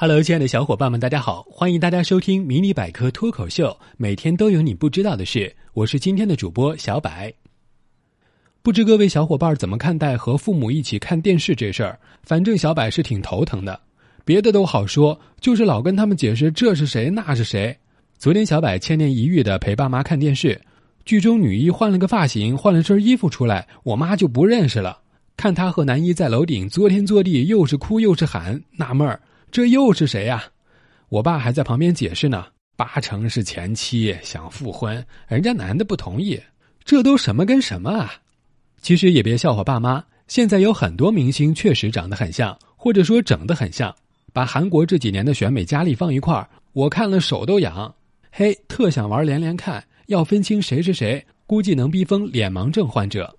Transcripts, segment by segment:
Hello，亲爱的小伙伴们，大家好！欢迎大家收听《迷你百科脱口秀》，每天都有你不知道的事。我是今天的主播小柏。不知各位小伙伴怎么看待和父母一起看电视这事儿？反正小柏是挺头疼的。别的都好说，就是老跟他们解释这是谁那是谁。昨天小柏千年一遇的陪爸妈看电视，剧中女一换了个发型，换了身衣服出来，我妈就不认识了。看她和男一在楼顶作天作地，又是哭又是喊，纳闷儿。这又是谁呀？我爸还在旁边解释呢，八成是前妻想复婚，人家男的不同意。这都什么跟什么啊？其实也别笑话爸妈，现在有很多明星确实长得很像，或者说整得很像。把韩国这几年的选美佳丽放一块儿，我看了手都痒。嘿，特想玩连连看，要分清谁是谁，估计能逼疯脸盲症患者。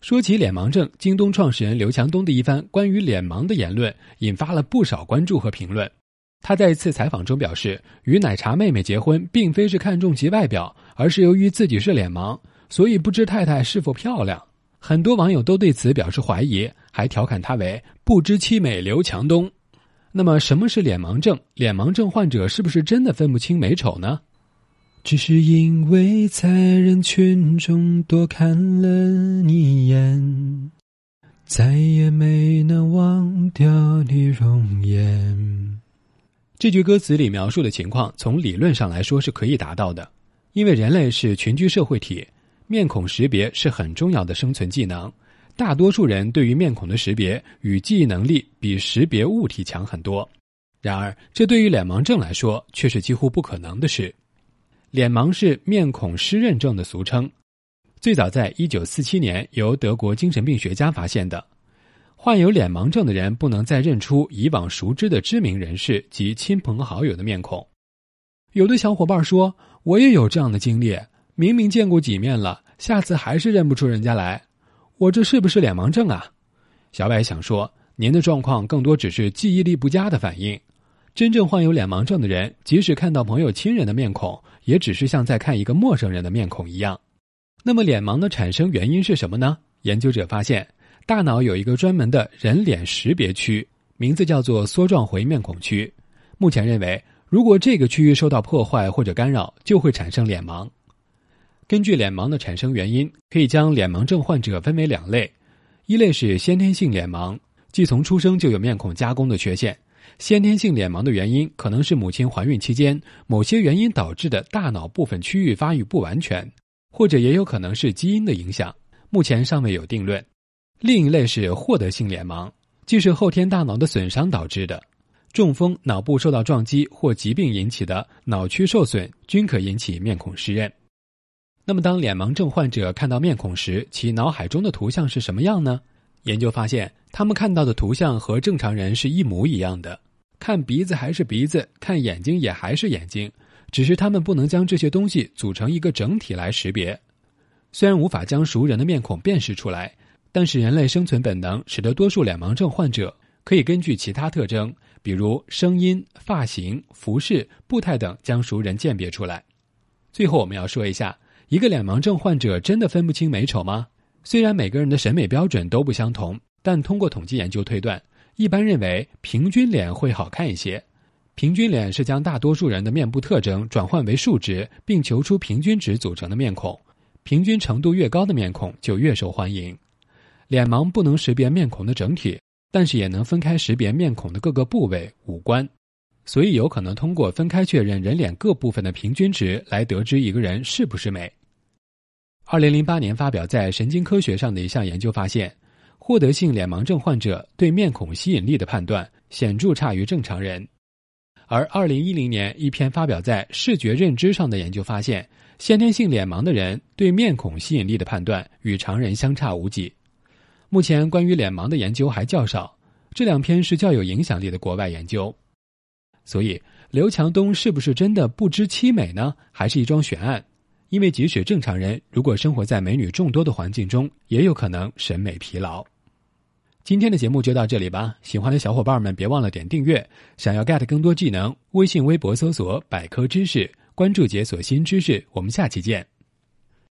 说起脸盲症，京东创始人刘强东的一番关于脸盲的言论引发了不少关注和评论。他在一次采访中表示，与奶茶妹妹结婚并非是看重其外表，而是由于自己是脸盲，所以不知太太是否漂亮。很多网友都对此表示怀疑，还调侃他为“不知妻美刘强东”。那么，什么是脸盲症？脸盲症患者是不是真的分不清美丑呢？只是因为在人群中多看了你一眼，再也没能忘掉你容颜。这句歌词里描述的情况，从理论上来说是可以达到的，因为人类是群居社会体，面孔识别是很重要的生存技能。大多数人对于面孔的识别与记忆能力比识别物体强很多，然而这对于脸盲症来说却是几乎不可能的事。脸盲是面孔失认症的俗称，最早在一九四七年由德国精神病学家发现的。患有脸盲症的人不能再认出以往熟知的知名人士及亲朋好友的面孔。有的小伙伴说：“我也有这样的经历，明明见过几面了，下次还是认不出人家来，我这是不是脸盲症啊？”小白想说，您的状况更多只是记忆力不佳的反应。真正患有脸盲症的人，即使看到朋友亲人的面孔，也只是像在看一个陌生人的面孔一样。那么，脸盲的产生原因是什么呢？研究者发现，大脑有一个专门的人脸识别区，名字叫做梭状回面孔区。目前认为，如果这个区域受到破坏或者干扰，就会产生脸盲。根据脸盲的产生原因，可以将脸盲症患者分为两类：一类是先天性脸盲，即从出生就有面孔加工的缺陷。先天性脸盲的原因可能是母亲怀孕期间某些原因导致的大脑部分区域发育不完全，或者也有可能是基因的影响，目前尚未有定论。另一类是获得性脸盲，即是后天大脑的损伤导致的，中风、脑部受到撞击或疾病引起的脑区受损均可引起面孔失认。那么，当脸盲症患者看到面孔时，其脑海中的图像是什么样呢？研究发现，他们看到的图像和正常人是一模一样的。看鼻子还是鼻子，看眼睛也还是眼睛，只是他们不能将这些东西组成一个整体来识别。虽然无法将熟人的面孔辨识出来，但是人类生存本能使得多数脸盲症患者可以根据其他特征，比如声音、发型、服饰、步态等，将熟人鉴别出来。最后，我们要说一下，一个脸盲症患者真的分不清美丑吗？虽然每个人的审美标准都不相同，但通过统计研究推断。一般认为，平均脸会好看一些。平均脸是将大多数人的面部特征转换为数值，并求出平均值组成的面孔。平均程度越高的面孔就越受欢迎。脸盲不能识别面孔的整体，但是也能分开识别面孔的各个部位、五官，所以有可能通过分开确认人脸各部分的平均值来得知一个人是不是美。二零零八年发表在《神经科学》上的一项研究发现。获得性脸盲症患者对面孔吸引力的判断显著差于正常人，而二零一零年一篇发表在《视觉认知》上的研究发现，先天性脸盲的人对面孔吸引力的判断与常人相差无几。目前关于脸盲的研究还较少，这两篇是较有影响力的国外研究。所以，刘强东是不是真的不知妻美呢？还是一桩悬案？因为即使正常人如果生活在美女众多的环境中，也有可能审美疲劳。今天的节目就到这里吧，喜欢的小伙伴们别忘了点订阅。想要 get 更多技能，微信、微博搜索“百科知识”，关注解锁新知识。我们下期见。